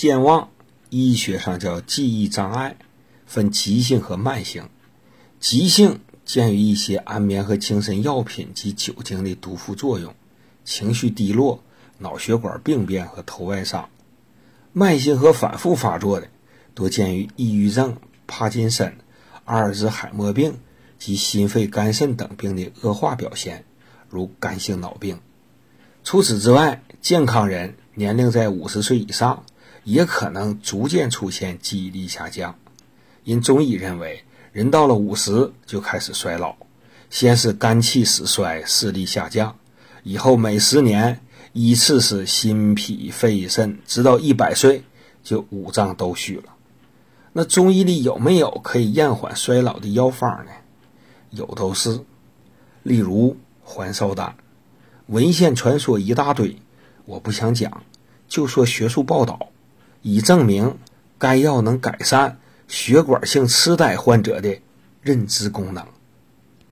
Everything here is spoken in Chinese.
健忘，医学上叫记忆障碍，分急性和慢性。急性见于一些安眠和精神药品及酒精的毒副作用，情绪低落、脑血管病变和头外伤。慢性和反复发作的，多见于抑郁症、帕金森、阿尔兹海默病及心肺、肝肾等病的恶化表现，如肝性脑病。除此之外，健康人年龄在五十岁以上，也可能逐渐出现记忆力下降。因中医认为，人到了五十就开始衰老，先是肝气始衰，视力下降，以后每十年。依次是心脾肺肾，直到一百岁就五脏都虚了。那中医里有没有可以延缓衰老的药方呢？有都是，例如还少丹，文献传说一大堆，我不想讲，就说学术报道以证明该药能改善血管性痴呆患者的认知功能。